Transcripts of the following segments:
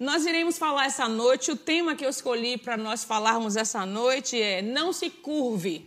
Nós iremos falar essa noite. O tema que eu escolhi para nós falarmos essa noite é Não se curve.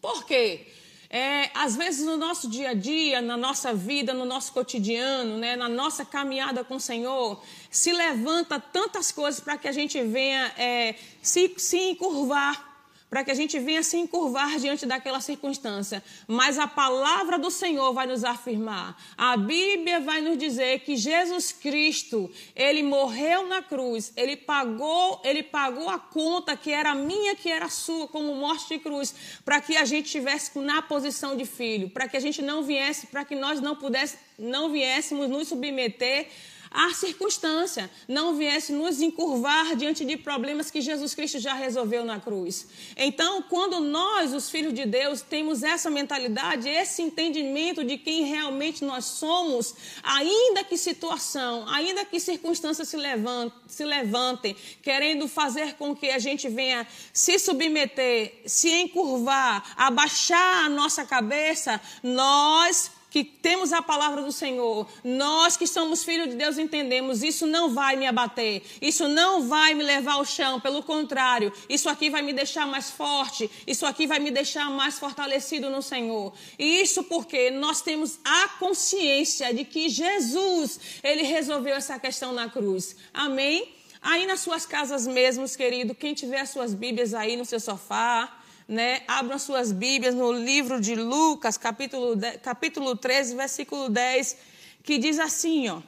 Por quê? É, às vezes no nosso dia a dia, na nossa vida, no nosso cotidiano, né, na nossa caminhada com o Senhor, se levanta tantas coisas para que a gente venha é, se, se encurvar para que a gente venha se encurvar diante daquela circunstância. Mas a palavra do Senhor vai nos afirmar. A Bíblia vai nos dizer que Jesus Cristo, ele morreu na cruz, ele pagou, ele pagou a conta que era minha, que era sua, como morte de cruz, para que a gente estivesse na posição de filho, para que a gente não viesse, para que nós não pudéssemos, não viéssemos nos submeter a circunstância não viesse nos encurvar diante de problemas que Jesus Cristo já resolveu na cruz. Então, quando nós, os filhos de Deus, temos essa mentalidade, esse entendimento de quem realmente nós somos, ainda que situação, ainda que circunstâncias se levantem, se levantem querendo fazer com que a gente venha se submeter, se encurvar, abaixar a nossa cabeça, nós que temos a palavra do Senhor, nós que somos filhos de Deus entendemos, isso não vai me abater, isso não vai me levar ao chão, pelo contrário, isso aqui vai me deixar mais forte, isso aqui vai me deixar mais fortalecido no Senhor. E isso porque nós temos a consciência de que Jesus, ele resolveu essa questão na cruz. Amém? Aí nas suas casas mesmos, querido, quem tiver as suas Bíblias aí no seu sofá, né, abram suas Bíblias no livro de Lucas, capítulo, capítulo 13, versículo 10, que diz assim, ó.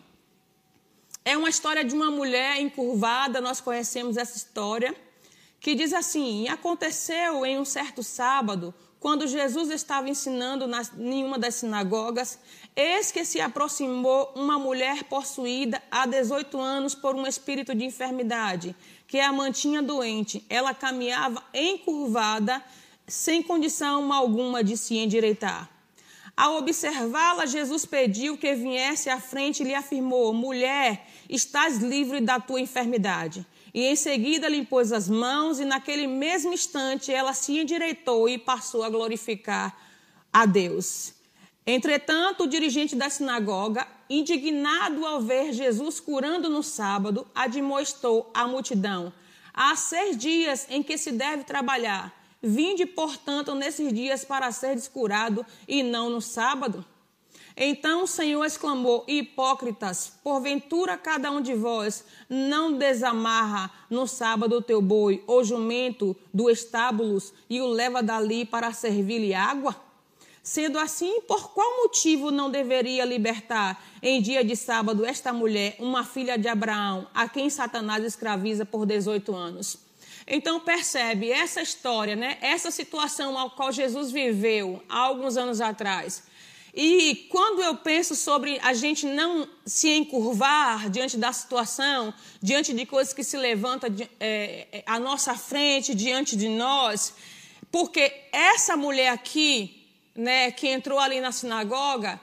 É uma história de uma mulher encurvada, nós conhecemos essa história, que diz assim: aconteceu em um certo sábado, quando Jesus estava ensinando na, em uma das sinagogas, eis que se aproximou uma mulher possuída há 18 anos por um espírito de enfermidade que a mantinha doente. Ela caminhava encurvada, sem condição alguma de se endireitar. Ao observá-la, Jesus pediu que viesse à frente e lhe afirmou: Mulher, estás livre da tua enfermidade. E em seguida lhe impôs as mãos, e naquele mesmo instante ela se endireitou e passou a glorificar a Deus. Entretanto, o dirigente da sinagoga, indignado ao ver Jesus curando no sábado, admoestou a multidão: Há seis dias em que se deve trabalhar. Vinde, portanto, nesses dias para ser descurado e não no sábado. Então o Senhor exclamou: Hipócritas, porventura cada um de vós não desamarra no sábado o teu boi ou jumento do estábulos e o leva dali para servir-lhe água? Sendo assim, por qual motivo não deveria libertar em dia de sábado esta mulher, uma filha de Abraão, a quem Satanás escraviza por 18 anos? Então percebe essa história, né? Essa situação ao qual Jesus viveu há alguns anos atrás. E quando eu penso sobre a gente não se encurvar diante da situação, diante de coisas que se levantam é, é, à nossa frente, diante de nós, porque essa mulher aqui, né, que entrou ali na sinagoga,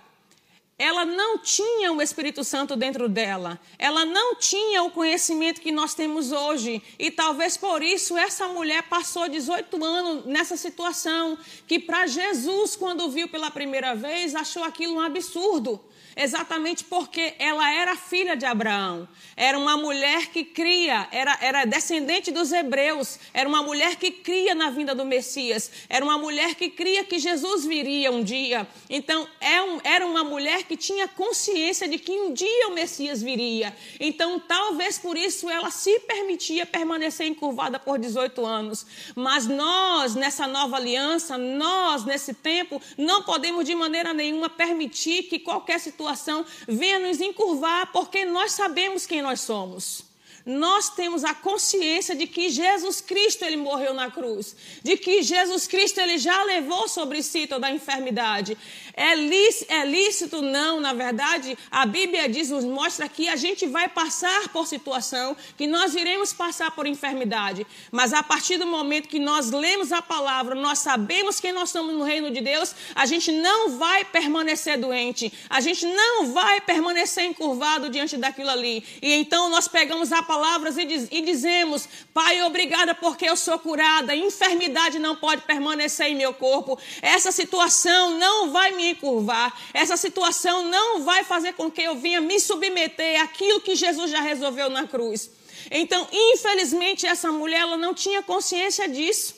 ela não tinha o Espírito Santo dentro dela. Ela não tinha o conhecimento que nós temos hoje. E talvez por isso essa mulher passou 18 anos nessa situação, que para Jesus, quando viu pela primeira vez, achou aquilo um absurdo exatamente porque ela era filha de Abraão. Era uma mulher que cria, era, era descendente dos hebreus, era uma mulher que cria na vinda do Messias, era uma mulher que cria que Jesus viria um dia. Então, é um, era uma mulher que tinha consciência de que um dia o Messias viria. Então, talvez por isso ela se permitia permanecer encurvada por 18 anos. Mas nós, nessa nova aliança, nós, nesse tempo, não podemos de maneira nenhuma permitir que qualquer situação situação venha nos encurvar, porque nós sabemos quem nós somos nós temos a consciência de que Jesus Cristo ele morreu na cruz, de que Jesus Cristo ele já levou sobre si toda a enfermidade. É lícito, é lícito não, na verdade, a Bíblia diz, nos mostra que a gente vai passar por situação, que nós iremos passar por enfermidade, mas a partir do momento que nós lemos a palavra, nós sabemos quem nós somos no reino de Deus, a gente não vai permanecer doente, a gente não vai permanecer encurvado diante daquilo ali. E então nós pegamos a palavra palavras e, diz, e dizemos: Pai, obrigada porque eu sou curada, enfermidade não pode permanecer em meu corpo, essa situação não vai me encurvar, essa situação não vai fazer com que eu venha me submeter àquilo que Jesus já resolveu na cruz. Então, infelizmente, essa mulher ela não tinha consciência disso.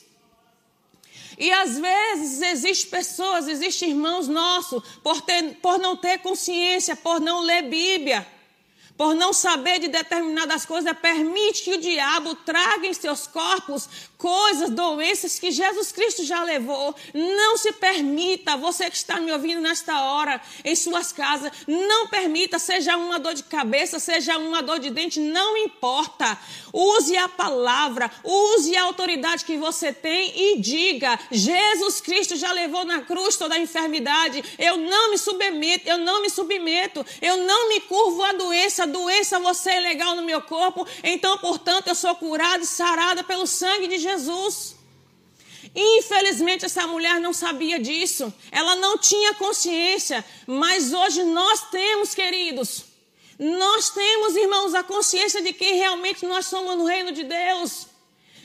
E às vezes existem pessoas, existem irmãos nossos, por, ter, por não ter consciência, por não ler Bíblia por não saber de determinadas coisas, permite que o diabo traga em seus corpos coisas, doenças que Jesus Cristo já levou. Não se permita, você que está me ouvindo nesta hora, em suas casas, não permita, seja uma dor de cabeça, seja uma dor de dente, não importa. Use a palavra, use a autoridade que você tem e diga: Jesus Cristo já levou na cruz toda a enfermidade. Eu não me submeto, eu não me submeto, eu não me curvo à doença doença você é legal no meu corpo, então, portanto, eu sou curada e sarada pelo sangue de Jesus. Infelizmente, essa mulher não sabia disso, ela não tinha consciência, mas hoje nós temos, queridos, nós temos, irmãos, a consciência de quem realmente nós somos no reino de Deus.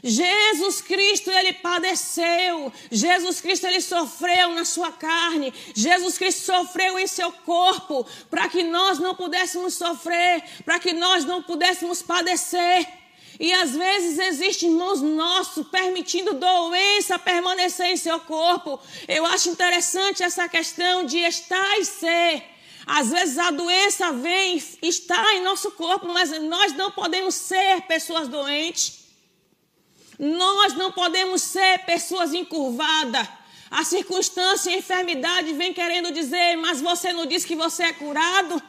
Jesus Cristo, ele padeceu. Jesus Cristo, ele sofreu na sua carne. Jesus Cristo sofreu em seu corpo para que nós não pudéssemos sofrer, para que nós não pudéssemos padecer. E às vezes existem irmãos nossos permitindo doença permanecer em seu corpo. Eu acho interessante essa questão de estar e ser. Às vezes a doença vem, está em nosso corpo, mas nós não podemos ser pessoas doentes. Nós não podemos ser pessoas encurvadas. A circunstância e a enfermidade vem querendo dizer, mas você não diz que você é curado?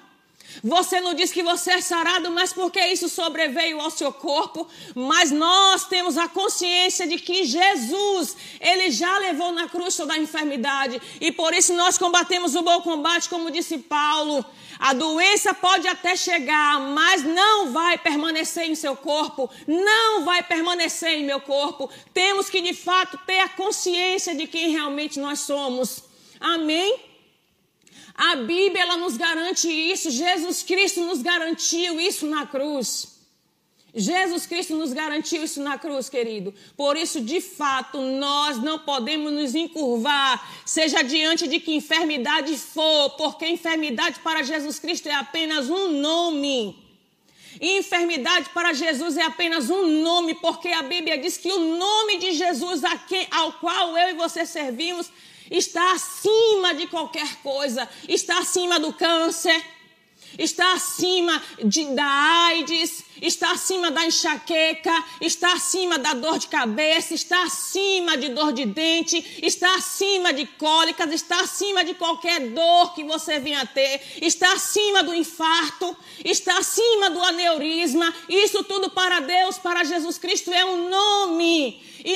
Você não diz que você é sarado, mas porque isso sobreveio ao seu corpo. Mas nós temos a consciência de que Jesus, ele já levou na cruz toda a enfermidade. E por isso nós combatemos o bom combate, como disse Paulo. A doença pode até chegar, mas não vai permanecer em seu corpo, não vai permanecer em meu corpo. Temos que de fato ter a consciência de quem realmente nós somos. Amém? A Bíblia ela nos garante isso, Jesus Cristo nos garantiu isso na cruz. Jesus Cristo nos garantiu isso na cruz, querido. Por isso, de fato, nós não podemos nos encurvar, seja diante de que enfermidade for, porque enfermidade para Jesus Cristo é apenas um nome. Enfermidade para Jesus é apenas um nome, porque a Bíblia diz que o nome de Jesus, ao qual eu e você servimos, está acima de qualquer coisa, está acima do câncer, está acima de, da AIDS, está acima da enxaqueca, está acima da dor de cabeça, está acima de dor de dente, está acima de cólicas, está acima de qualquer dor que você venha ter, está acima do infarto, está acima do aneurisma. Isso tudo para Deus, para Jesus Cristo é um nome. E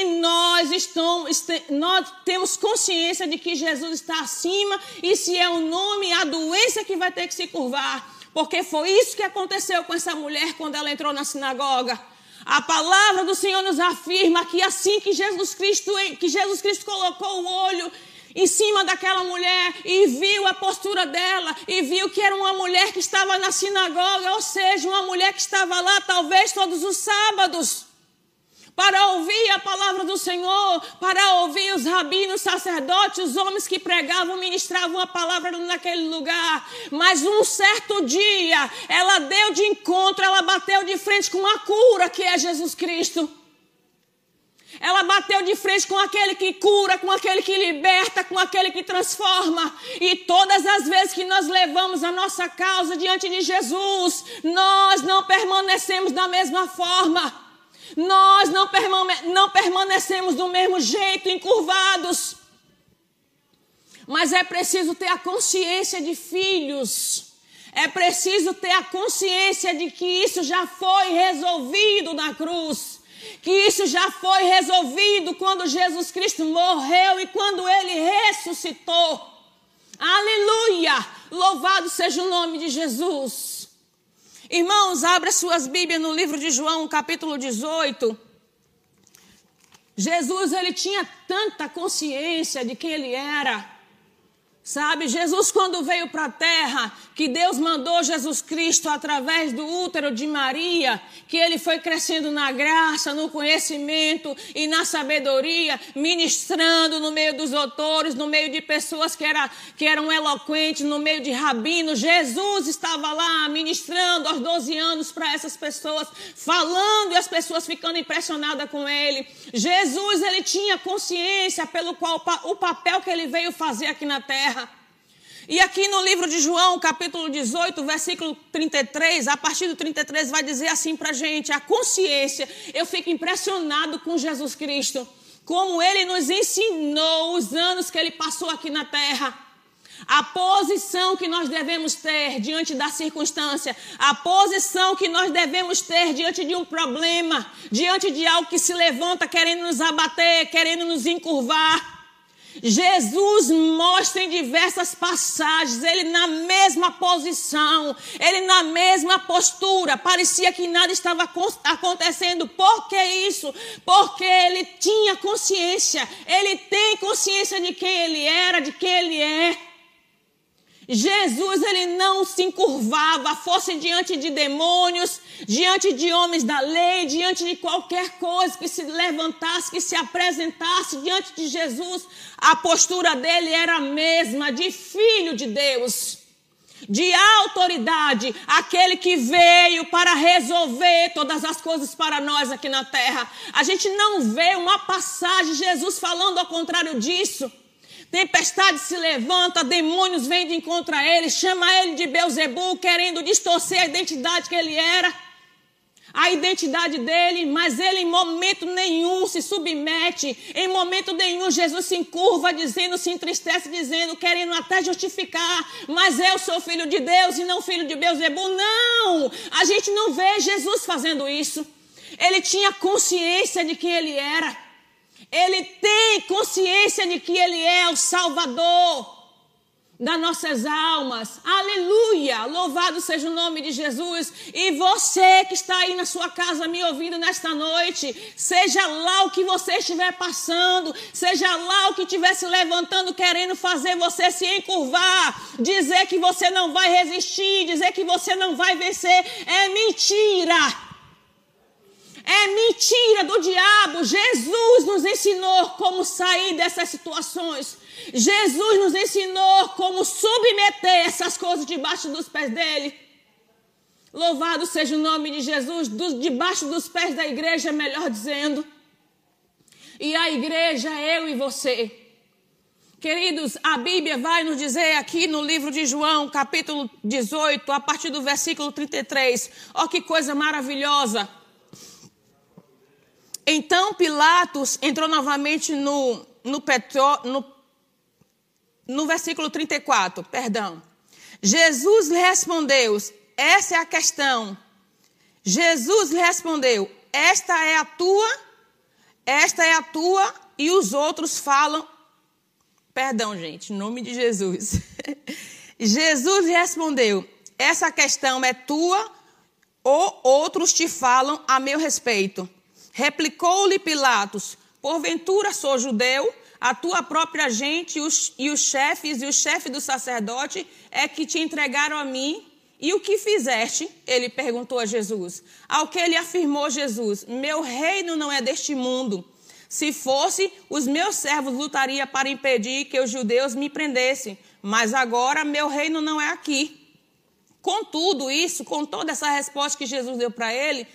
estamos, nós temos consciência de que Jesus está acima e se é um nome, a doença que vai ter que se curvar. Porque foi isso que aconteceu com essa mulher quando ela entrou na sinagoga. A palavra do Senhor nos afirma que assim que Jesus Cristo, que Jesus Cristo colocou o olho em cima daquela mulher e viu a postura dela e viu que era uma mulher que estava na sinagoga, ou seja, uma mulher que estava lá talvez todos os sábados para ouvir a palavra do Senhor, para ouvir os rabinos, sacerdotes, os homens que pregavam, ministravam a palavra naquele lugar. Mas um certo dia, ela deu de encontro, ela bateu de frente com a cura que é Jesus Cristo. Ela bateu de frente com aquele que cura, com aquele que liberta, com aquele que transforma. E todas as vezes que nós levamos a nossa causa diante de Jesus, nós não permanecemos da mesma forma. Nós não, permane não permanecemos do mesmo jeito, encurvados. Mas é preciso ter a consciência de filhos. É preciso ter a consciência de que isso já foi resolvido na cruz. Que isso já foi resolvido quando Jesus Cristo morreu e quando ele ressuscitou. Aleluia! Louvado seja o nome de Jesus. Irmãos, abra suas Bíblias no livro de João, capítulo 18. Jesus, ele tinha tanta consciência de quem ele era. Sabe, Jesus, quando veio para a terra, que Deus mandou Jesus Cristo através do útero de Maria, que ele foi crescendo na graça, no conhecimento e na sabedoria, ministrando no meio dos doutores, no meio de pessoas que, era, que eram eloquentes, no meio de rabinos. Jesus estava lá ministrando aos 12 anos para essas pessoas, falando e as pessoas ficando impressionadas com ele. Jesus, ele tinha consciência pelo qual o papel que ele veio fazer aqui na terra. E aqui no livro de João, capítulo 18, versículo 33, a partir do 33 vai dizer assim para gente, a consciência, eu fico impressionado com Jesus Cristo, como ele nos ensinou os anos que ele passou aqui na terra. A posição que nós devemos ter diante da circunstância, a posição que nós devemos ter diante de um problema, diante de algo que se levanta querendo nos abater, querendo nos encurvar. Jesus mostra em diversas passagens, ele na mesma posição, ele na mesma postura, parecia que nada estava acontecendo. Por que isso? Porque ele tinha consciência, ele tem consciência de quem ele era, de quem ele é. Jesus ele não se encurvava, fosse diante de demônios, diante de homens da lei, diante de qualquer coisa que se levantasse, que se apresentasse diante de Jesus, a postura dele era a mesma, de filho de Deus de autoridade, aquele que veio para resolver todas as coisas para nós aqui na terra. A gente não vê uma passagem Jesus falando ao contrário disso. Tempestade se levanta, demônios vêm de encontro a ele, chama ele de Beuzebu, querendo distorcer a identidade que ele era, a identidade dele, mas ele em momento nenhum se submete, em momento nenhum Jesus se encurva, dizendo, se entristece, dizendo, querendo até justificar, mas eu sou filho de Deus e não filho de Beuzebu. Não! A gente não vê Jesus fazendo isso. Ele tinha consciência de quem ele era. Ele tem consciência de que Ele é o Salvador das nossas almas. Aleluia! Louvado seja o nome de Jesus. E você que está aí na sua casa me ouvindo nesta noite, seja lá o que você estiver passando, seja lá o que estiver se levantando, querendo fazer você se encurvar, dizer que você não vai resistir, dizer que você não vai vencer, é mentira. É mentira do diabo. Jesus nos ensinou como sair dessas situações. Jesus nos ensinou como submeter essas coisas debaixo dos pés dele. Louvado seja o nome de Jesus, do, debaixo dos pés da igreja, melhor dizendo. E a igreja, eu e você. Queridos, a Bíblia vai nos dizer aqui no livro de João, capítulo 18, a partir do versículo 33. Ó, que coisa maravilhosa. Então Pilatos entrou novamente no, no, petro, no, no versículo 34, perdão. Jesus lhe respondeu, essa é a questão. Jesus lhe respondeu, esta é a tua, esta é a tua, e os outros falam, perdão gente, nome de Jesus. Jesus lhe respondeu, essa questão é tua, ou outros te falam a meu respeito. Replicou-lhe Pilatos: Porventura sou judeu? A tua própria gente e os, e os chefes e o chefe do sacerdote é que te entregaram a mim. E o que fizeste? Ele perguntou a Jesus. Ao que ele afirmou Jesus: Meu reino não é deste mundo. Se fosse, os meus servos lutariam para impedir que os judeus me prendessem. Mas agora meu reino não é aqui. Com tudo isso, com toda essa resposta que Jesus deu para ele,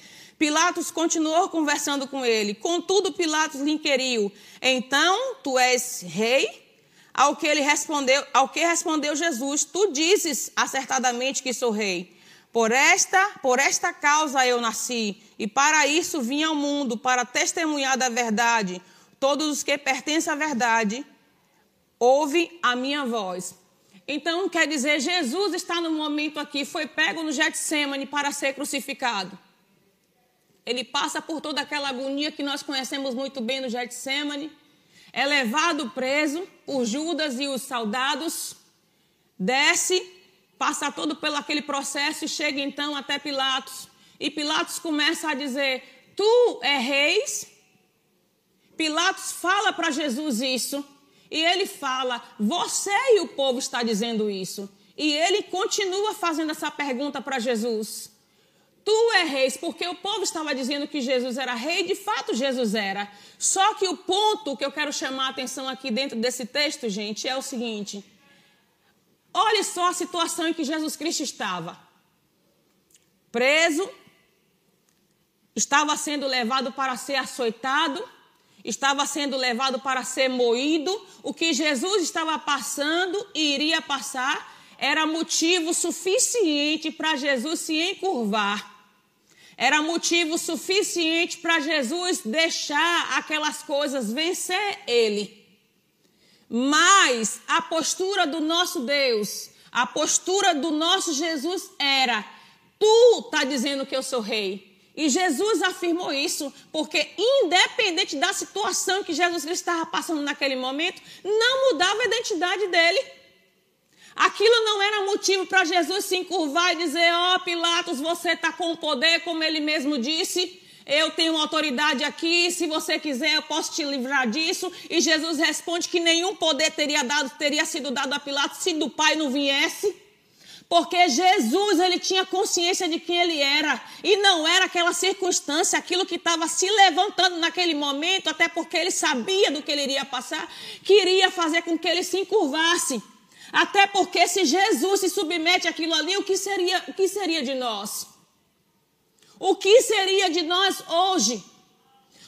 Pilatos continuou conversando com ele. Contudo, Pilatos lhe inquiriu: Então tu és rei? Ao que ele respondeu, ao que respondeu Jesus: Tu dizes acertadamente que sou rei. Por esta, por esta causa eu nasci, e para isso vim ao mundo, para testemunhar da verdade. Todos os que pertencem à verdade ouvem a minha voz. Então, quer dizer, Jesus está no momento aqui, foi pego no Getsemane para ser crucificado. Ele passa por toda aquela agonia que nós conhecemos muito bem no Getsemane. É levado preso por Judas e os soldados. Desce, passa todo pelo aquele processo e chega então até Pilatos. E Pilatos começa a dizer: Tu é reis? Pilatos fala para Jesus isso. e ele fala: Você e o povo está dizendo isso. E ele continua fazendo essa pergunta para Jesus. Tu é rei, porque o povo estava dizendo que Jesus era rei, de fato Jesus era. Só que o ponto que eu quero chamar a atenção aqui dentro desse texto, gente, é o seguinte: olhe só a situação em que Jesus Cristo estava. Preso, estava sendo levado para ser açoitado, estava sendo levado para ser moído, o que Jesus estava passando e iria passar era motivo suficiente para Jesus se encurvar. Era motivo suficiente para Jesus deixar aquelas coisas vencer ele. Mas a postura do nosso Deus, a postura do nosso Jesus era: Tu está dizendo que eu sou rei. E Jesus afirmou isso, porque independente da situação que Jesus Cristo estava passando naquele momento, não mudava a identidade dele. Aquilo não era motivo para Jesus se encurvar e dizer: Ó oh, Pilatos, você está com o poder, como ele mesmo disse. Eu tenho autoridade aqui, se você quiser, eu posso te livrar disso. E Jesus responde que nenhum poder teria, dado, teria sido dado a Pilatos se do Pai não viesse. Porque Jesus, ele tinha consciência de quem ele era. E não era aquela circunstância, aquilo que estava se levantando naquele momento, até porque ele sabia do que ele iria passar, que iria fazer com que ele se encurvasse. Até porque se Jesus se submete àquilo ali, o que seria, o que seria de nós? O que seria de nós hoje?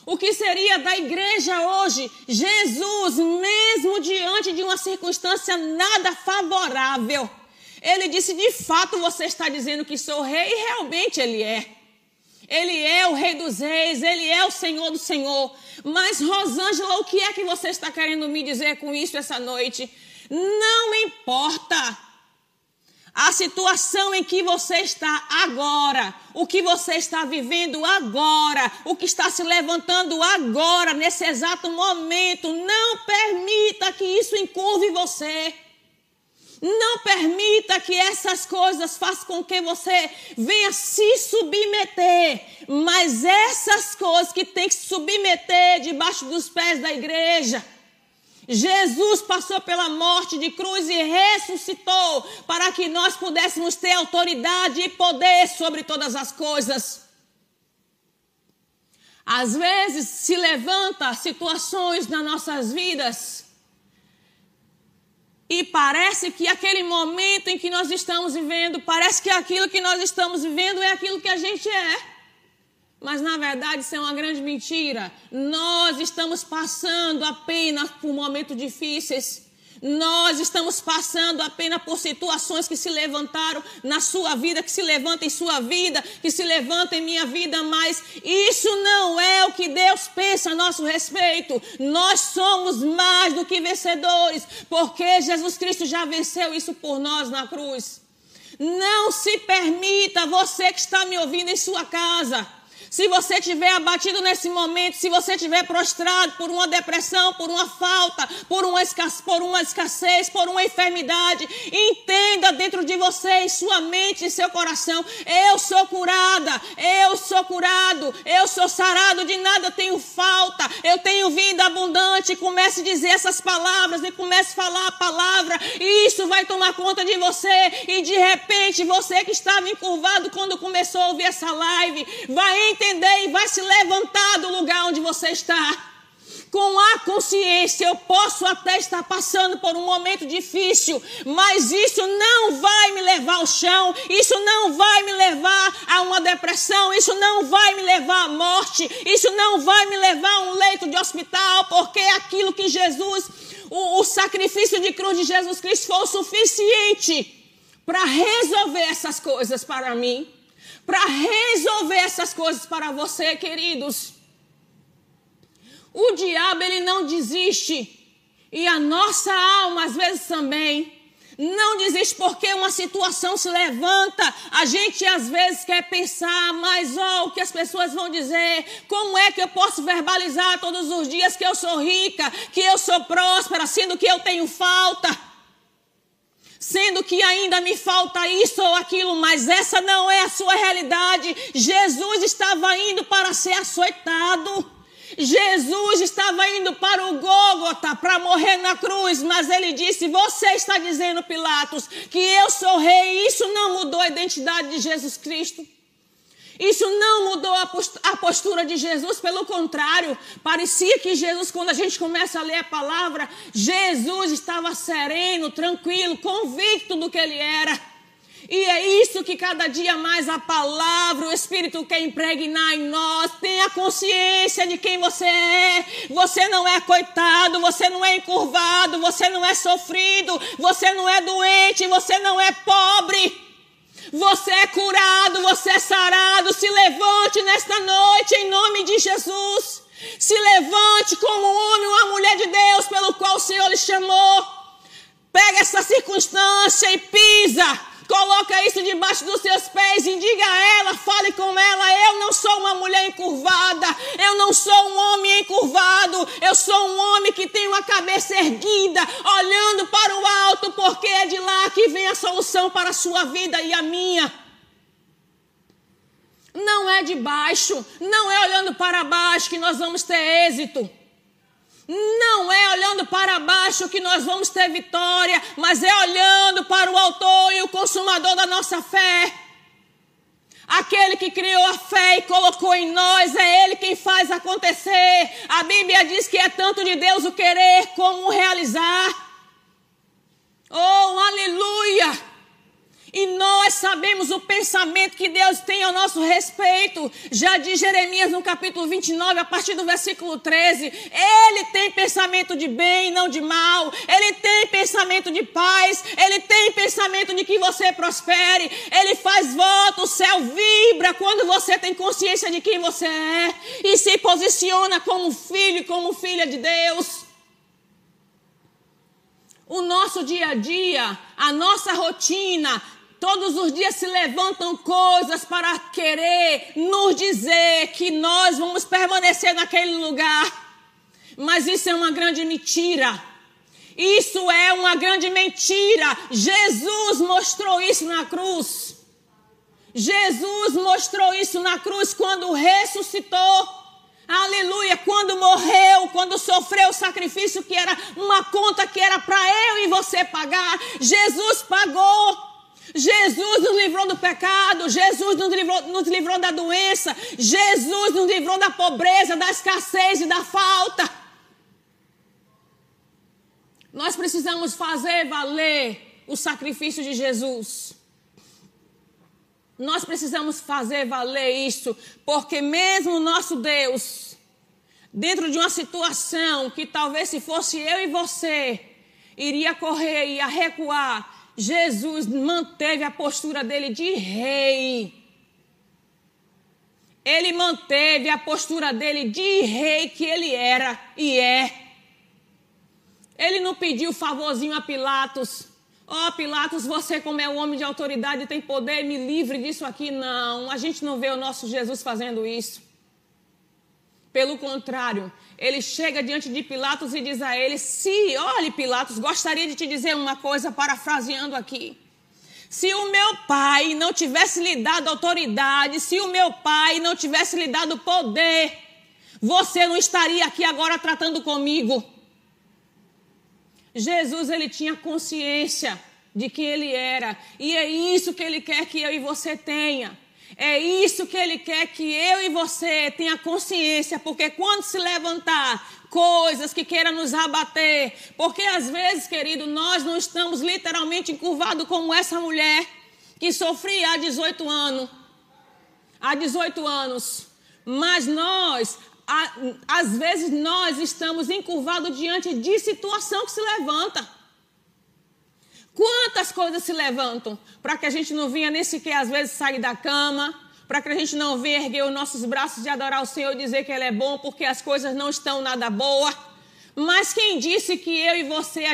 O que seria da igreja hoje? Jesus, mesmo diante de uma circunstância nada favorável, ele disse: de fato você está dizendo que sou rei, e realmente ele é. Ele é o rei dos reis, ele é o senhor do senhor. Mas, Rosângela, o que é que você está querendo me dizer com isso essa noite? Não importa a situação em que você está agora, o que você está vivendo agora, o que está se levantando agora, nesse exato momento, não permita que isso encurve você. Não permita que essas coisas façam com que você venha se submeter. Mas essas coisas que tem que se submeter debaixo dos pés da igreja. Jesus passou pela morte de cruz e ressuscitou para que nós pudéssemos ter autoridade e poder sobre todas as coisas. Às vezes se levanta situações nas nossas vidas e parece que aquele momento em que nós estamos vivendo, parece que aquilo que nós estamos vivendo é aquilo que a gente é. Mas na verdade isso é uma grande mentira. Nós estamos passando apenas por momentos difíceis. Nós estamos passando apenas por situações que se levantaram na sua vida, que se levantam em sua vida, que se levantam em minha vida, mas isso não é o que Deus pensa a nosso respeito. Nós somos mais do que vencedores, porque Jesus Cristo já venceu isso por nós na cruz. Não se permita, você que está me ouvindo em sua casa, se você estiver abatido nesse momento, se você estiver prostrado por uma depressão, por uma falta, por uma, escassez, por uma escassez, por uma enfermidade, entenda dentro de você, em sua mente e seu coração: eu sou curada, eu sou curado, eu sou sarado, de nada tenho falta, eu tenho vida abundante. Comece a dizer essas palavras e comece a falar a palavra, e isso vai tomar conta de você. E de repente, você que estava encurvado quando começou a ouvir essa live, vai entender e vai se levantar do lugar onde você está. Com a consciência, eu posso até estar passando por um momento difícil, mas isso não vai me levar ao chão, isso não vai me levar a uma depressão, isso não vai me levar à morte, isso não vai me levar a um leito de hospital, porque aquilo que Jesus, o, o sacrifício de cruz de Jesus Cristo foi o suficiente para resolver essas coisas para mim para resolver essas coisas para você, queridos. O diabo ele não desiste e a nossa alma às vezes também não desiste porque uma situação se levanta. A gente às vezes quer pensar, mas oh, o que as pessoas vão dizer? Como é que eu posso verbalizar todos os dias que eu sou rica, que eu sou próspera, sendo que eu tenho falta? Sendo que ainda me falta isso ou aquilo, mas essa não é a sua realidade. Jesus estava indo para ser açoitado. Jesus estava indo para o Gólgota para morrer na cruz, mas ele disse: Você está dizendo, Pilatos, que eu sou rei. Isso não mudou a identidade de Jesus Cristo. Isso não mudou a postura de Jesus, pelo contrário, parecia que Jesus, quando a gente começa a ler a palavra, Jesus estava sereno, tranquilo, convicto do que ele era. E é isso que cada dia mais a palavra, o Espírito quer impregnar em nós. Tenha consciência de quem você é. Você não é coitado, você não é encurvado, você não é sofrido, você não é doente, você não é pobre. Você é curado, você é sarado. Se levante nesta noite em nome de Jesus. Se levante como um homem, uma mulher de Deus pelo qual o Senhor lhe chamou. Pega essa circunstância e pisa Coloca isso debaixo dos seus pés e diga a ela, fale com ela: eu não sou uma mulher encurvada, eu não sou um homem encurvado, eu sou um homem que tem uma cabeça erguida, olhando para o alto, porque é de lá que vem a solução para a sua vida e a minha. Não é de baixo, não é olhando para baixo que nós vamos ter êxito. Não é olhando para baixo que nós vamos ter vitória, mas é olhando para o Autor e o Consumador da nossa fé. Aquele que criou a fé e colocou em nós, é Ele quem faz acontecer. A Bíblia diz que é tanto de Deus o querer como o realizar. Oh, aleluia! E nós sabemos o pensamento que Deus tem ao nosso respeito. Já diz Jeremias no capítulo 29, a partir do versículo 13. Ele tem pensamento de bem, não de mal. Ele tem pensamento de paz. Ele tem pensamento de que você prospere. Ele faz voto, o céu vibra quando você tem consciência de quem você é. E se posiciona como filho, como filha de Deus. O nosso dia a dia, a nossa rotina, Todos os dias se levantam coisas para querer nos dizer que nós vamos permanecer naquele lugar. Mas isso é uma grande mentira. Isso é uma grande mentira. Jesus mostrou isso na cruz. Jesus mostrou isso na cruz quando ressuscitou. Aleluia, quando morreu, quando sofreu o sacrifício que era uma conta que era para eu e você pagar, Jesus pagou. Jesus nos livrou do pecado, Jesus nos livrou, nos livrou da doença, Jesus nos livrou da pobreza, da escassez e da falta. Nós precisamos fazer valer o sacrifício de Jesus. Nós precisamos fazer valer isso, porque mesmo nosso Deus, dentro de uma situação que talvez se fosse eu e você, iria correr, ia recuar, Jesus manteve a postura dele de rei. Ele manteve a postura dele de rei que ele era e é. Ele não pediu favorzinho a Pilatos. Ó oh, Pilatos, você como é um homem de autoridade tem poder, me livre disso aqui. Não, a gente não vê o nosso Jesus fazendo isso. Pelo contrário, ele chega diante de Pilatos e diz a ele: Se, olhe, Pilatos, gostaria de te dizer uma coisa, parafraseando aqui. Se o meu pai não tivesse lhe dado autoridade, se o meu pai não tivesse lhe dado poder, você não estaria aqui agora tratando comigo. Jesus, ele tinha consciência de quem ele era, e é isso que ele quer que eu e você tenha. É isso que ele quer que eu e você tenha consciência, porque quando se levantar coisas que queiram nos abater, porque às vezes, querido, nós não estamos literalmente encurvados como essa mulher que sofria há 18 anos. Há 18 anos. Mas nós, às vezes, nós estamos encurvados diante de situação que se levanta. Quantas coisas se levantam para que a gente não venha nem sequer às vezes sair da cama, para que a gente não venha erguer os nossos braços e adorar o Senhor e dizer que Ele é bom, porque as coisas não estão nada boa. Mas quem disse que eu e você,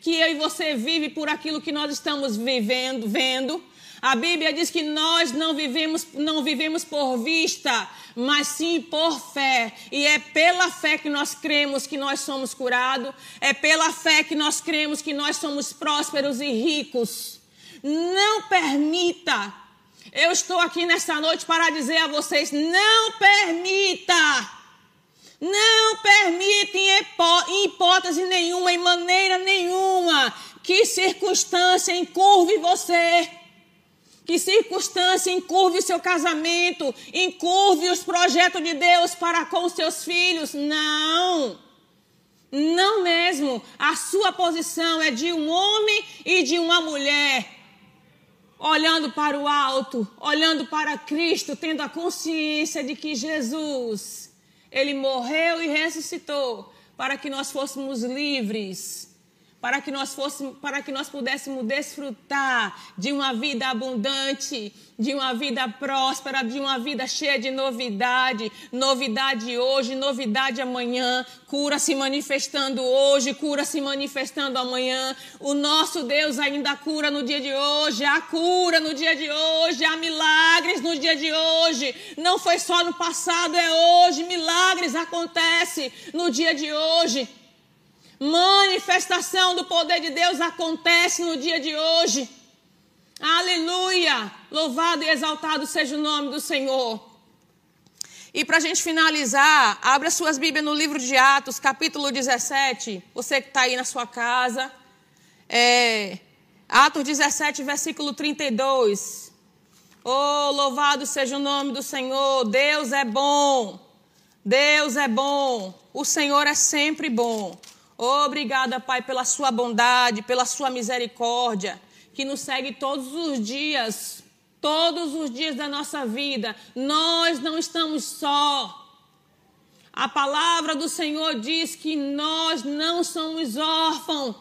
que eu e você vive por aquilo que nós estamos vivendo, vendo? A Bíblia diz que nós não vivemos, não vivemos por vista, mas sim por fé. E é pela fé que nós cremos que nós somos curados, é pela fé que nós cremos que nós somos prósperos e ricos. Não permita. Eu estou aqui nesta noite para dizer a vocês: não permita. Não permite em hipótese nenhuma, em maneira nenhuma, que circunstância encurve você. Que circunstância encurve o seu casamento, encurve os projetos de Deus para com os seus filhos. Não. Não mesmo. A sua posição é de um homem e de uma mulher. Olhando para o alto, olhando para Cristo, tendo a consciência de que Jesus ele morreu e ressuscitou para que nós fôssemos livres para que nós fôssemos, para que nós pudéssemos desfrutar de uma vida abundante, de uma vida próspera, de uma vida cheia de novidade, novidade hoje, novidade amanhã, cura se manifestando hoje, cura se manifestando amanhã. O nosso Deus ainda cura no dia de hoje, há cura no dia de hoje, há milagres no dia de hoje. Não foi só no passado, é hoje, milagres acontecem no dia de hoje. Manifestação do poder de Deus acontece no dia de hoje. Aleluia! Louvado e exaltado seja o nome do Senhor. E para a gente finalizar, abra suas Bíblias no livro de Atos, capítulo 17. Você que está aí na sua casa. É, Atos 17, versículo 32. Oh, louvado seja o nome do Senhor. Deus é bom. Deus é bom. O Senhor é sempre bom. Obrigada, Pai, pela sua bondade, pela sua misericórdia, que nos segue todos os dias, todos os dias da nossa vida. Nós não estamos só. A palavra do Senhor diz que nós não somos órfãos.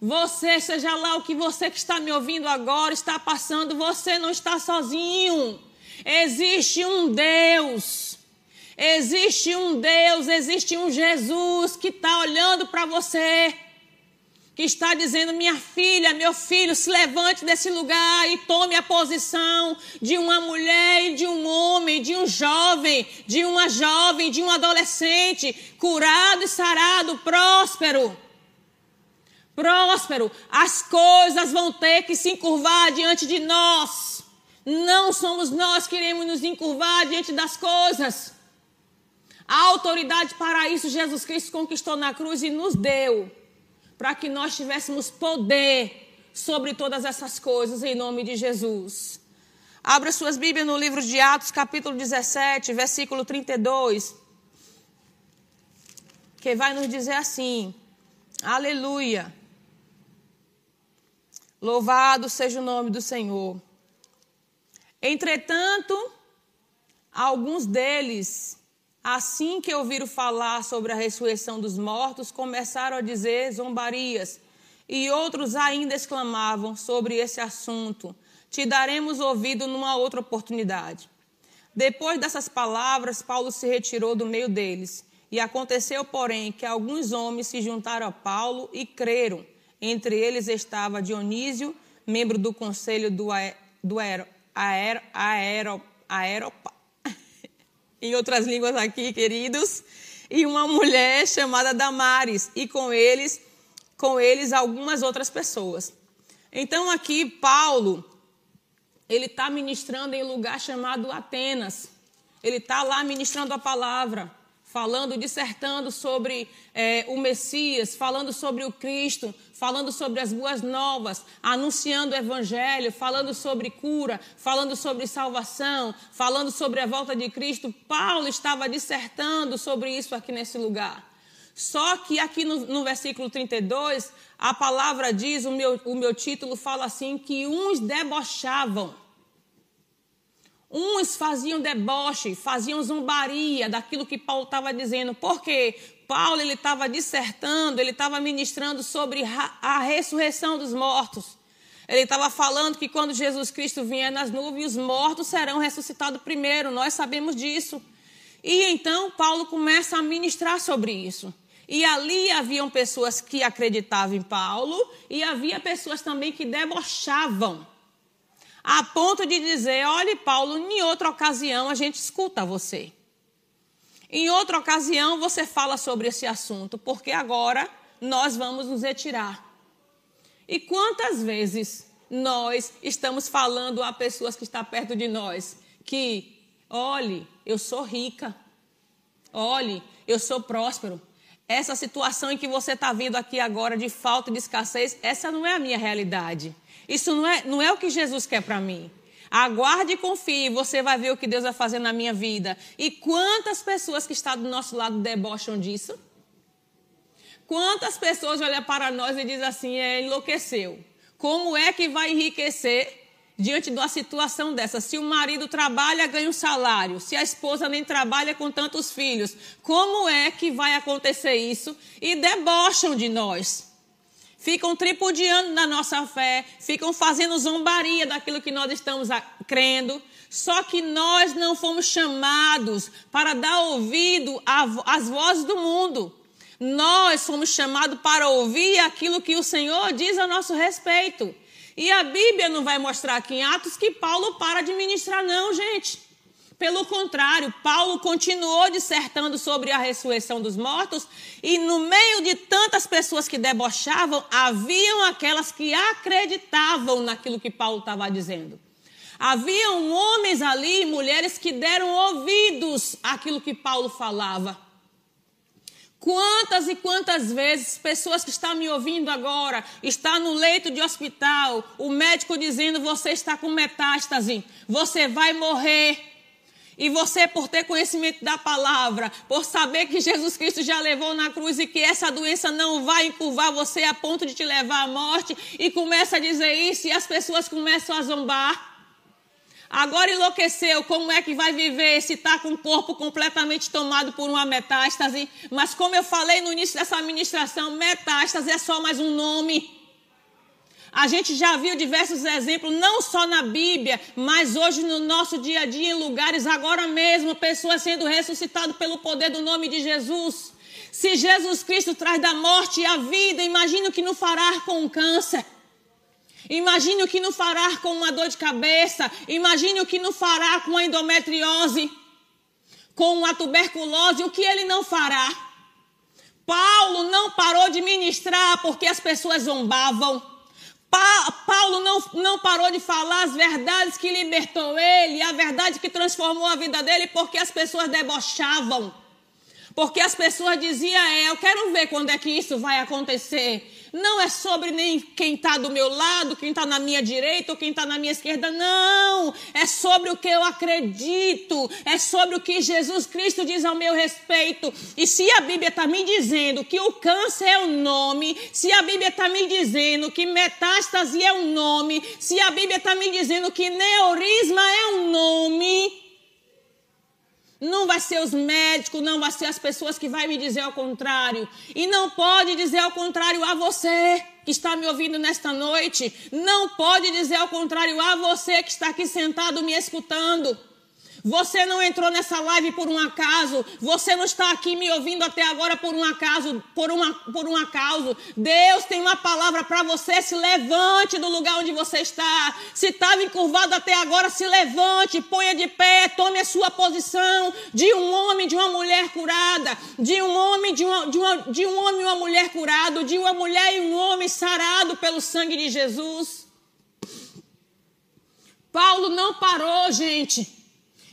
Você, seja lá o que você que está me ouvindo agora está passando, você não está sozinho. Existe um Deus Existe um Deus, existe um Jesus que está olhando para você, que está dizendo: minha filha, meu filho, se levante desse lugar e tome a posição de uma mulher e de um homem, de um jovem, de uma jovem, de um adolescente, curado e sarado, próspero. Próspero, as coisas vão ter que se encurvar diante de nós. Não somos nós que iremos nos encurvar diante das coisas. A autoridade para isso Jesus Cristo conquistou na cruz e nos deu, para que nós tivéssemos poder sobre todas essas coisas, em nome de Jesus. Abra suas Bíblias no livro de Atos, capítulo 17, versículo 32, que vai nos dizer assim: Aleluia. Louvado seja o nome do Senhor. Entretanto, alguns deles Assim que ouviram falar sobre a ressurreição dos mortos, começaram a dizer zombarias. E outros ainda exclamavam sobre esse assunto: Te daremos ouvido numa outra oportunidade. Depois dessas palavras, Paulo se retirou do meio deles. E aconteceu, porém, que alguns homens se juntaram a Paulo e creram. Entre eles estava Dionísio, membro do conselho do, aer, em outras línguas aqui, queridos, e uma mulher chamada Damares, e com eles, com eles algumas outras pessoas. Então aqui Paulo, ele está ministrando em um lugar chamado Atenas. Ele está lá ministrando a palavra falando, dissertando sobre é, o Messias, falando sobre o Cristo, falando sobre as boas novas, anunciando o Evangelho, falando sobre cura, falando sobre salvação, falando sobre a volta de Cristo. Paulo estava dissertando sobre isso aqui nesse lugar. Só que aqui no, no versículo 32, a palavra diz, o meu, o meu título fala assim, que uns debochavam Uns faziam deboche, faziam zombaria daquilo que Paulo estava dizendo. Porque Paulo ele estava dissertando, ele estava ministrando sobre a ressurreição dos mortos. Ele estava falando que quando Jesus Cristo vier nas nuvens, os mortos serão ressuscitados primeiro. Nós sabemos disso. E então Paulo começa a ministrar sobre isso. E ali haviam pessoas que acreditavam em Paulo e havia pessoas também que debochavam a ponto de dizer: olhe, Paulo, em outra ocasião a gente escuta você. Em outra ocasião você fala sobre esse assunto, porque agora nós vamos nos retirar. E quantas vezes nós estamos falando a pessoas que estão perto de nós que, olhe, eu sou rica, Olhe, eu sou próspero. Essa situação em que você está vindo aqui agora de falta de escassez, essa não é a minha realidade. Isso não é, não é o que Jesus quer para mim. Aguarde e confie, você vai ver o que Deus vai fazer na minha vida. E quantas pessoas que estão do nosso lado debocham disso? Quantas pessoas olham para nós e dizem assim, é, enlouqueceu. Como é que vai enriquecer diante de uma situação dessa. Se o marido trabalha, ganha um salário. Se a esposa nem trabalha com tantos filhos, como é que vai acontecer isso? E debocham de nós. Ficam tripudiando na nossa fé, ficam fazendo zombaria daquilo que nós estamos crendo. Só que nós não fomos chamados para dar ouvido às vozes do mundo. Nós fomos chamados para ouvir aquilo que o Senhor diz a nosso respeito. E a Bíblia não vai mostrar aqui em Atos que Paulo para de ministrar, não, gente. Pelo contrário, Paulo continuou dissertando sobre a ressurreição dos mortos, e no meio de tantas pessoas que debochavam, haviam aquelas que acreditavam naquilo que Paulo estava dizendo. Haviam homens ali, mulheres que deram ouvidos àquilo que Paulo falava. Quantas e quantas vezes pessoas que estão me ouvindo agora, está no leito de hospital, o médico dizendo você está com metástase, você vai morrer. E você, por ter conhecimento da palavra, por saber que Jesus Cristo já levou na cruz e que essa doença não vai encurvar você a ponto de te levar à morte, e começa a dizer isso, e as pessoas começam a zombar. Agora enlouqueceu, como é que vai viver se está com o corpo completamente tomado por uma metástase? Mas como eu falei no início dessa administração, metástase é só mais um nome. A gente já viu diversos exemplos, não só na Bíblia, mas hoje no nosso dia a dia, em lugares agora mesmo, pessoas sendo ressuscitadas pelo poder do nome de Jesus. Se Jesus Cristo traz da morte a vida, imagine o que não fará com o câncer. Imagine o que não fará com uma dor de cabeça. Imagine o que não fará com a endometriose, com a tuberculose. O que ele não fará? Paulo não parou de ministrar porque as pessoas zombavam. Pa Paulo não, não parou de falar as verdades que libertou ele, a verdade que transformou a vida dele, porque as pessoas debochavam. Porque as pessoas diziam, é, eu quero ver quando é que isso vai acontecer. Não é sobre nem quem está do meu lado, quem está na minha direita ou quem está na minha esquerda. Não! É sobre o que eu acredito. É sobre o que Jesus Cristo diz ao meu respeito. E se a Bíblia está me dizendo que o câncer é o nome, se a Bíblia está me dizendo que metástase é um nome, se a Bíblia está me dizendo que neurisma é um nome. Não vai ser os médicos, não vai ser as pessoas que vai me dizer ao contrário. E não pode dizer ao contrário a você que está me ouvindo nesta noite. Não pode dizer ao contrário a você que está aqui sentado me escutando. Você não entrou nessa live por um acaso. Você não está aqui me ouvindo até agora por um acaso, por, uma, por um acaso. Deus tem uma palavra para você. Se levante do lugar onde você está. Se estava encurvado até agora, se levante, ponha de pé, tome a sua posição de um homem, de uma mulher curada, de um homem, de, uma, de, uma, de um homem e uma mulher curado, de uma mulher e um homem sarado pelo sangue de Jesus. Paulo não parou, gente.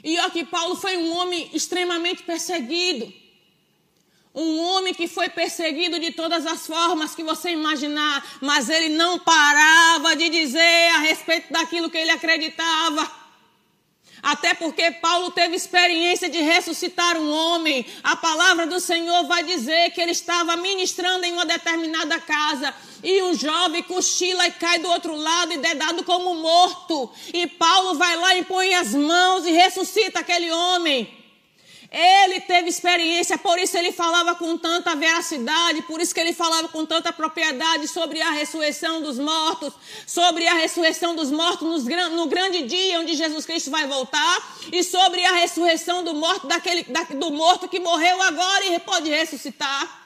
E olha que Paulo foi um homem extremamente perseguido. Um homem que foi perseguido de todas as formas que você imaginar, mas ele não parava de dizer a respeito daquilo que ele acreditava. Até porque Paulo teve experiência de ressuscitar um homem. A palavra do Senhor vai dizer que ele estava ministrando em uma determinada casa e um jovem cochila e cai do outro lado e é dado como morto. E Paulo vai lá e põe as mãos e ressuscita aquele homem. Ele teve experiência, por isso ele falava com tanta veracidade, por isso que ele falava com tanta propriedade sobre a ressurreição dos mortos, sobre a ressurreição dos mortos no grande dia onde Jesus Cristo vai voltar, e sobre a ressurreição do morto, daquele, do morto que morreu agora e pode ressuscitar.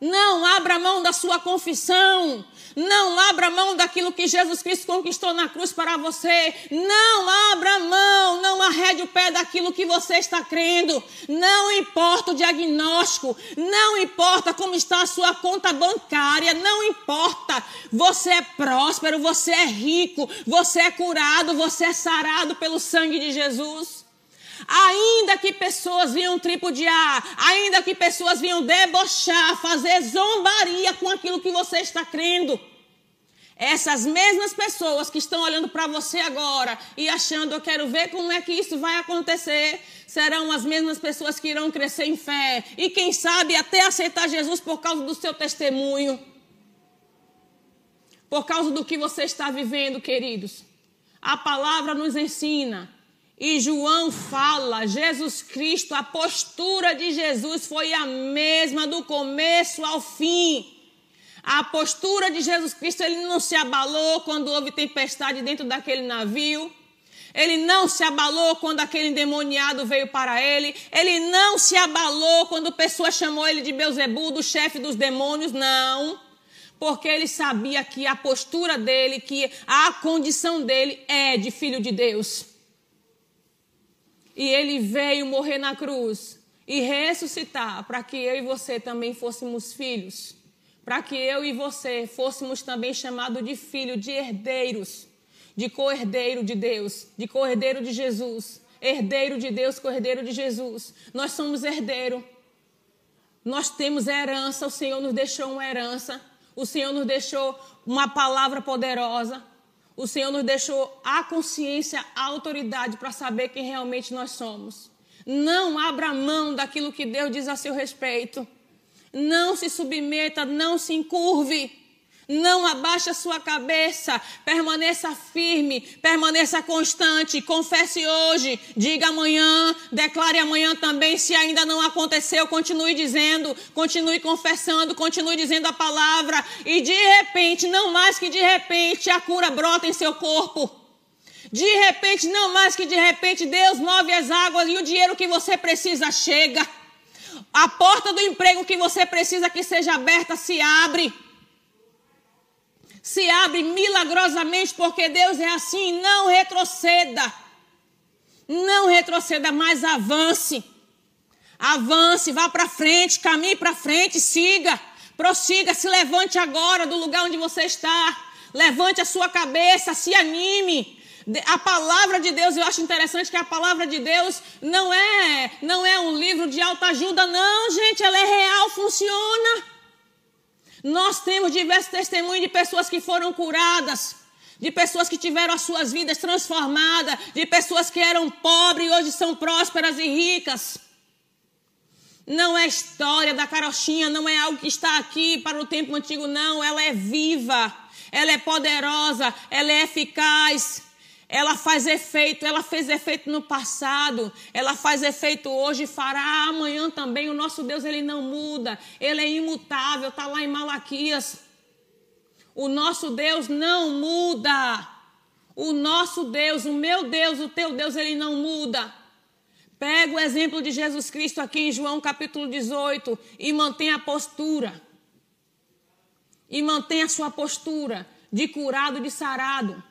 Não abra mão da sua confissão. Não abra mão daquilo que Jesus Cristo conquistou na cruz para você. Não abra mão, não arrede o pé daquilo que você está crendo. Não importa o diagnóstico, não importa como está a sua conta bancária, não importa. Você é próspero, você é rico, você é curado, você é sarado pelo sangue de Jesus. Ainda que pessoas vinham tripudiar, ainda que pessoas vinham debochar, fazer zombaria com aquilo que você está crendo. Essas mesmas pessoas que estão olhando para você agora e achando, eu quero ver como é que isso vai acontecer, serão as mesmas pessoas que irão crescer em fé e, quem sabe, até aceitar Jesus por causa do seu testemunho. Por causa do que você está vivendo, queridos. A palavra nos ensina. E João fala, Jesus Cristo, a postura de Jesus foi a mesma do começo ao fim. A postura de Jesus Cristo, ele não se abalou quando houve tempestade dentro daquele navio. Ele não se abalou quando aquele endemoniado veio para ele. Ele não se abalou quando pessoa chamou ele de Beuzebu, do chefe dos demônios. Não. Porque ele sabia que a postura dele, que a condição dele é de filho de Deus. E ele veio morrer na cruz e ressuscitar para que eu e você também fôssemos filhos para que eu e você fôssemos também chamados de filho, de herdeiros, de co-herdeiro de Deus, de co-herdeiro de Jesus, herdeiro de Deus, co-herdeiro de Jesus. Nós somos herdeiro. Nós temos herança, o Senhor nos deixou uma herança, o Senhor nos deixou uma palavra poderosa, o Senhor nos deixou a consciência, a autoridade para saber quem realmente nós somos. Não abra mão daquilo que Deus diz a seu respeito. Não se submeta, não se encurve. Não abaixe a sua cabeça, permaneça firme, permaneça constante, confesse hoje, diga amanhã, declare amanhã também, se ainda não aconteceu, continue dizendo, continue confessando, continue dizendo a palavra, e de repente, não mais que de repente, a cura brota em seu corpo. De repente, não mais que de repente, Deus move as águas e o dinheiro que você precisa chega. A porta do emprego que você precisa que seja aberta se abre. Se abre milagrosamente, porque Deus é assim. Não retroceda. Não retroceda, mas avance. Avance, vá para frente, caminhe para frente, siga, prossiga, se levante agora do lugar onde você está. Levante a sua cabeça, se anime. A palavra de Deus, eu acho interessante que a palavra de Deus não é, não é um livro de alta ajuda, não, gente, ela é real, funciona. Nós temos diversos testemunhos de pessoas que foram curadas, de pessoas que tiveram as suas vidas transformadas, de pessoas que eram pobres e hoje são prósperas e ricas. Não é história da carochinha, não é algo que está aqui para o tempo antigo, não. Ela é viva, ela é poderosa, ela é eficaz. Ela faz efeito, ela fez efeito no passado, ela faz efeito hoje e fará amanhã também. O nosso Deus, ele não muda, ele é imutável, está lá em Malaquias. O nosso Deus não muda. O nosso Deus, o meu Deus, o teu Deus, ele não muda. Pega o exemplo de Jesus Cristo aqui em João capítulo 18 e mantém a postura. E mantém a sua postura de curado, de sarado.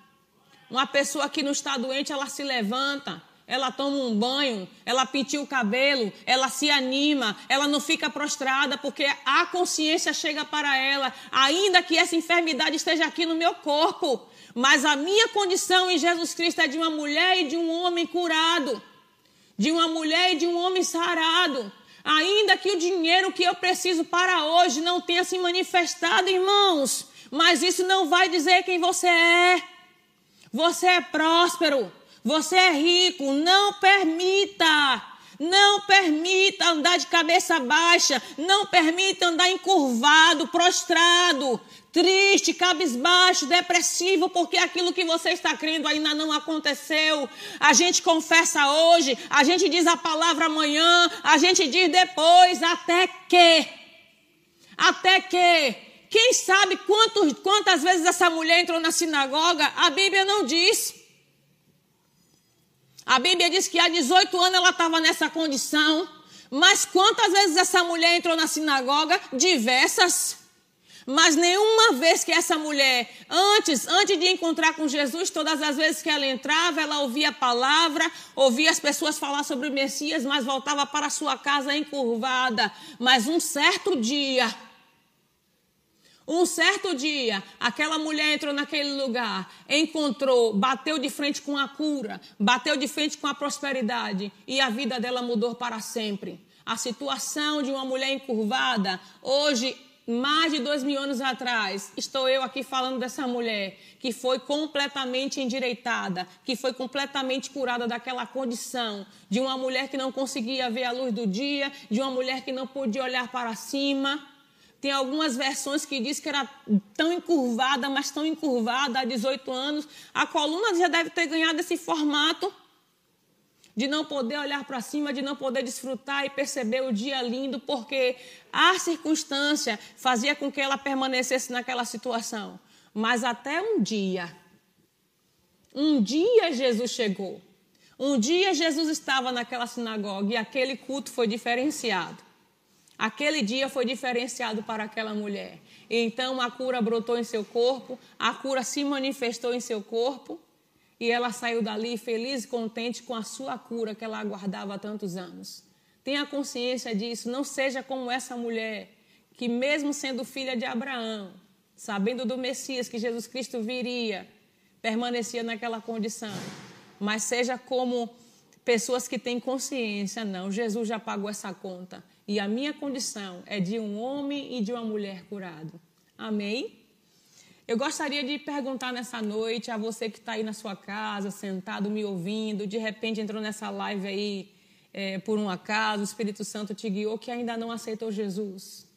Uma pessoa que não está doente, ela se levanta, ela toma um banho, ela pinta o cabelo, ela se anima, ela não fica prostrada, porque a consciência chega para ela, ainda que essa enfermidade esteja aqui no meu corpo, mas a minha condição em Jesus Cristo é de uma mulher e de um homem curado, de uma mulher e de um homem sarado. Ainda que o dinheiro que eu preciso para hoje não tenha se manifestado, irmãos, mas isso não vai dizer quem você é. Você é próspero, você é rico, não permita. Não permita andar de cabeça baixa, não permita andar encurvado, prostrado, triste, cabisbaixo, depressivo, porque aquilo que você está crendo ainda não aconteceu. A gente confessa hoje, a gente diz a palavra amanhã, a gente diz depois, até que. Até que quem sabe quantos, quantas vezes essa mulher entrou na sinagoga? A Bíblia não diz. A Bíblia diz que há 18 anos ela estava nessa condição. Mas quantas vezes essa mulher entrou na sinagoga? Diversas. Mas nenhuma vez que essa mulher, antes, antes de encontrar com Jesus, todas as vezes que ela entrava, ela ouvia a palavra, ouvia as pessoas falar sobre o Messias, mas voltava para sua casa encurvada. Mas um certo dia, Um certo dia, aquela mulher entrou naquele lugar, encontrou, bateu de frente com a cura, bateu de frente com a prosperidade e a vida dela mudou para sempre. A situação de uma mulher encurvada, hoje, mais de dois mil anos atrás, estou eu aqui falando dessa mulher que foi completamente endireitada, que foi completamente curada daquela condição de uma mulher que não conseguia ver a luz do dia, de uma mulher que não podia olhar para cima tem algumas versões que diz que era tão encurvada, mas tão encurvada há 18 anos. A coluna já deve ter ganhado esse formato de não poder olhar para cima, de não poder desfrutar e perceber o dia lindo, porque a circunstância fazia com que ela permanecesse naquela situação. Mas até um dia, um dia Jesus chegou. Um dia Jesus estava naquela sinagoga e aquele culto foi diferenciado. Aquele dia foi diferenciado para aquela mulher. Então a cura brotou em seu corpo, a cura se manifestou em seu corpo e ela saiu dali feliz e contente com a sua cura que ela aguardava há tantos anos. Tenha consciência disso, não seja como essa mulher que, mesmo sendo filha de Abraão, sabendo do Messias que Jesus Cristo viria, permanecia naquela condição. Mas seja como pessoas que têm consciência, não, Jesus já pagou essa conta. E a minha condição é de um homem e de uma mulher curado. Amém? Eu gostaria de perguntar nessa noite a você que está aí na sua casa, sentado, me ouvindo, de repente entrou nessa live aí é, por um acaso, o Espírito Santo te guiou, que ainda não aceitou Jesus.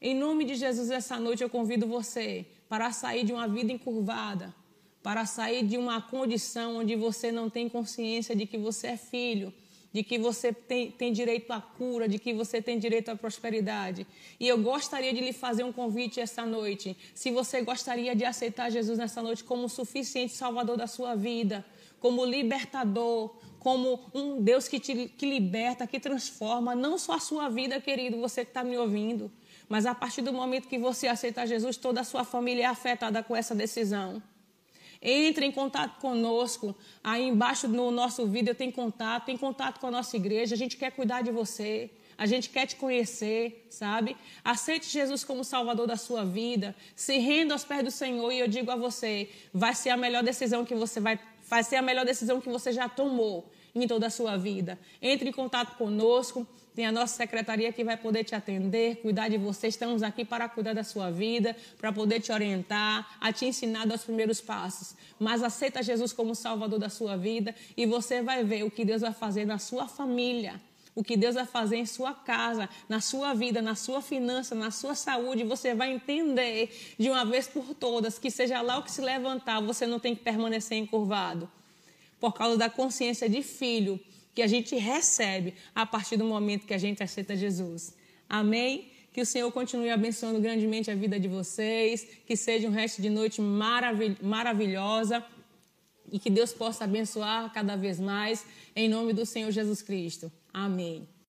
Em nome de Jesus, essa noite eu convido você para sair de uma vida encurvada, para sair de uma condição onde você não tem consciência de que você é filho, de que você tem, tem direito à cura, de que você tem direito à prosperidade. E eu gostaria de lhe fazer um convite essa noite. Se você gostaria de aceitar Jesus nessa noite como o suficiente salvador da sua vida, como libertador, como um Deus que te que liberta, que transforma, não só a sua vida, querido, você que está me ouvindo, mas a partir do momento que você aceitar Jesus, toda a sua família é afetada com essa decisão. Entre em contato conosco. Aí embaixo no nosso vídeo tem contato, tem contato com a nossa igreja. A gente quer cuidar de você. A gente quer te conhecer, sabe? Aceite Jesus como Salvador da sua vida. Se renda aos pés do Senhor e eu digo a você, vai ser a melhor decisão que você vai, vai ser a melhor decisão que você já tomou em toda a sua vida. Entre em contato conosco. Tem a nossa secretaria que vai poder te atender, cuidar de você. Estamos aqui para cuidar da sua vida, para poder te orientar, a te ensinar dos primeiros passos. Mas aceita Jesus como Salvador da sua vida e você vai ver o que Deus vai fazer na sua família. O que Deus vai fazer em sua casa, na sua vida, na sua finança, na sua saúde, você vai entender de uma vez por todas que seja lá o que se levantar, você não tem que permanecer encurvado. Por causa da consciência de filho, que a gente recebe a partir do momento que a gente aceita Jesus. Amém? Que o Senhor continue abençoando grandemente a vida de vocês, que seja um resto de noite maravil maravilhosa e que Deus possa abençoar cada vez mais, em nome do Senhor Jesus Cristo. Amém.